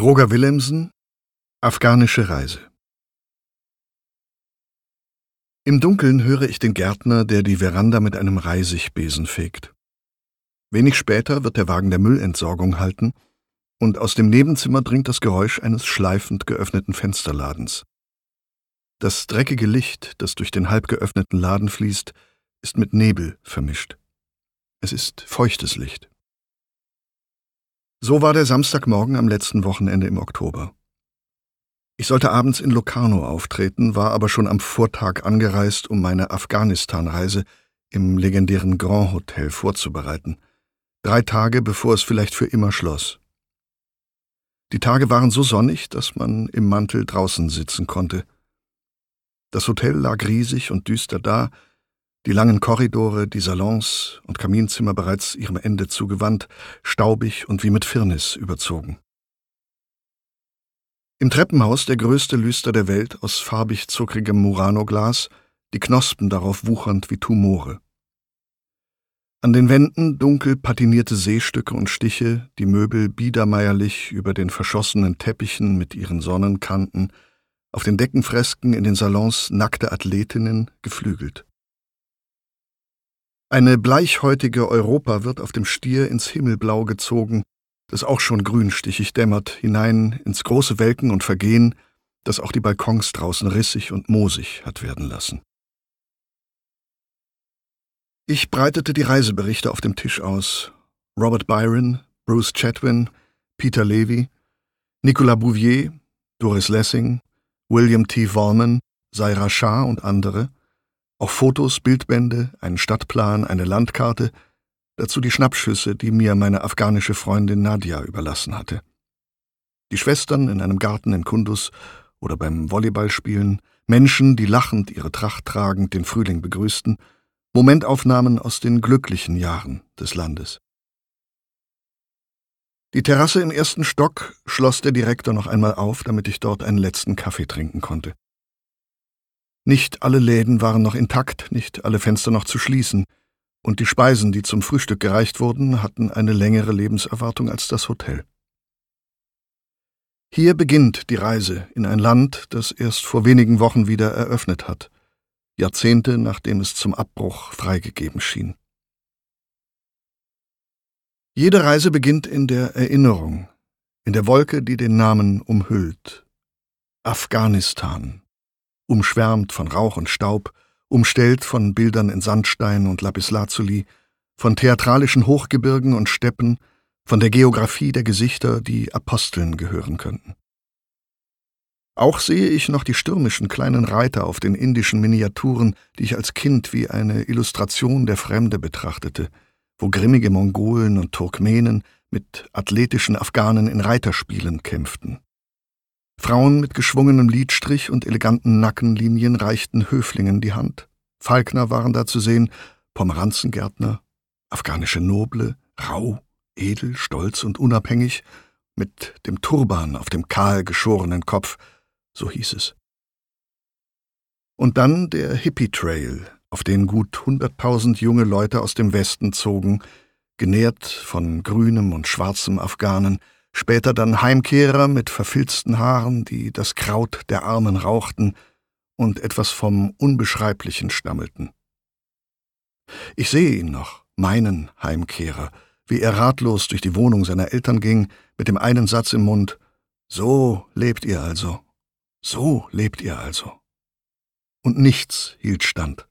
Roger Willemsen Afghanische Reise Im Dunkeln höre ich den Gärtner, der die Veranda mit einem Reisigbesen fegt. Wenig später wird der Wagen der Müllentsorgung halten, und aus dem Nebenzimmer dringt das Geräusch eines schleifend geöffneten Fensterladens. Das dreckige Licht, das durch den halb geöffneten Laden fließt, ist mit Nebel vermischt. Es ist feuchtes Licht. So war der Samstagmorgen am letzten Wochenende im Oktober. Ich sollte abends in Locarno auftreten, war aber schon am Vortag angereist, um meine Afghanistan-Reise im legendären Grand Hotel vorzubereiten. Drei Tage, bevor es vielleicht für immer schloss. Die Tage waren so sonnig, dass man im Mantel draußen sitzen konnte. Das Hotel lag riesig und düster da, die langen Korridore, die Salons und Kaminzimmer bereits ihrem Ende zugewandt, staubig und wie mit Firnis überzogen. Im Treppenhaus der größte Lüster der Welt aus farbig zuckrigem Murano-Glas, die Knospen darauf wuchernd wie Tumore. An den Wänden dunkel patinierte Seestücke und Stiche, die Möbel biedermeierlich über den verschossenen Teppichen mit ihren Sonnenkanten, auf den Deckenfresken in den Salons nackte Athletinnen, geflügelt. Eine bleichhäutige Europa wird auf dem Stier ins Himmelblau gezogen, das auch schon grünstichig dämmert, hinein ins große Welken und Vergehen, das auch die Balkons draußen rissig und moosig hat werden lassen. Ich breitete die Reiseberichte auf dem Tisch aus. Robert Byron, Bruce Chatwin, Peter Levy, Nicolas Bouvier, Doris Lessing, William T. Wallman, Saira Shah und andere – auch Fotos, Bildbände, einen Stadtplan, eine Landkarte, dazu die Schnappschüsse, die mir meine afghanische Freundin Nadia überlassen hatte. Die Schwestern in einem Garten in Kundus oder beim Volleyballspielen, Menschen, die lachend ihre Tracht tragend den Frühling begrüßten, Momentaufnahmen aus den glücklichen Jahren des Landes. Die Terrasse im ersten Stock schloss der Direktor noch einmal auf, damit ich dort einen letzten Kaffee trinken konnte. Nicht alle Läden waren noch intakt, nicht alle Fenster noch zu schließen, und die Speisen, die zum Frühstück gereicht wurden, hatten eine längere Lebenserwartung als das Hotel. Hier beginnt die Reise in ein Land, das erst vor wenigen Wochen wieder eröffnet hat, Jahrzehnte nachdem es zum Abbruch freigegeben schien. Jede Reise beginnt in der Erinnerung, in der Wolke, die den Namen umhüllt. Afghanistan umschwärmt von Rauch und Staub, umstellt von Bildern in Sandstein und Lapislazuli, von theatralischen Hochgebirgen und Steppen, von der Geographie der Gesichter, die Aposteln gehören könnten. Auch sehe ich noch die stürmischen kleinen Reiter auf den indischen Miniaturen, die ich als Kind wie eine Illustration der Fremde betrachtete, wo grimmige Mongolen und Turkmenen mit athletischen Afghanen in Reiterspielen kämpften. Frauen mit geschwungenem Lidstrich und eleganten Nackenlinien reichten Höflingen die Hand. Falkner waren da zu sehen, Pomeranzengärtner, afghanische Noble, rau, edel, stolz und unabhängig, mit dem Turban auf dem kahl geschorenen Kopf, so hieß es. Und dann der Hippie Trail, auf den gut hunderttausend junge Leute aus dem Westen zogen, genährt von grünem und schwarzem Afghanen, später dann Heimkehrer mit verfilzten Haaren, die das Kraut der Armen rauchten und etwas vom Unbeschreiblichen stammelten. Ich sehe ihn noch, meinen Heimkehrer, wie er ratlos durch die Wohnung seiner Eltern ging, mit dem einen Satz im Mund So lebt ihr also, so lebt ihr also. Und nichts hielt stand.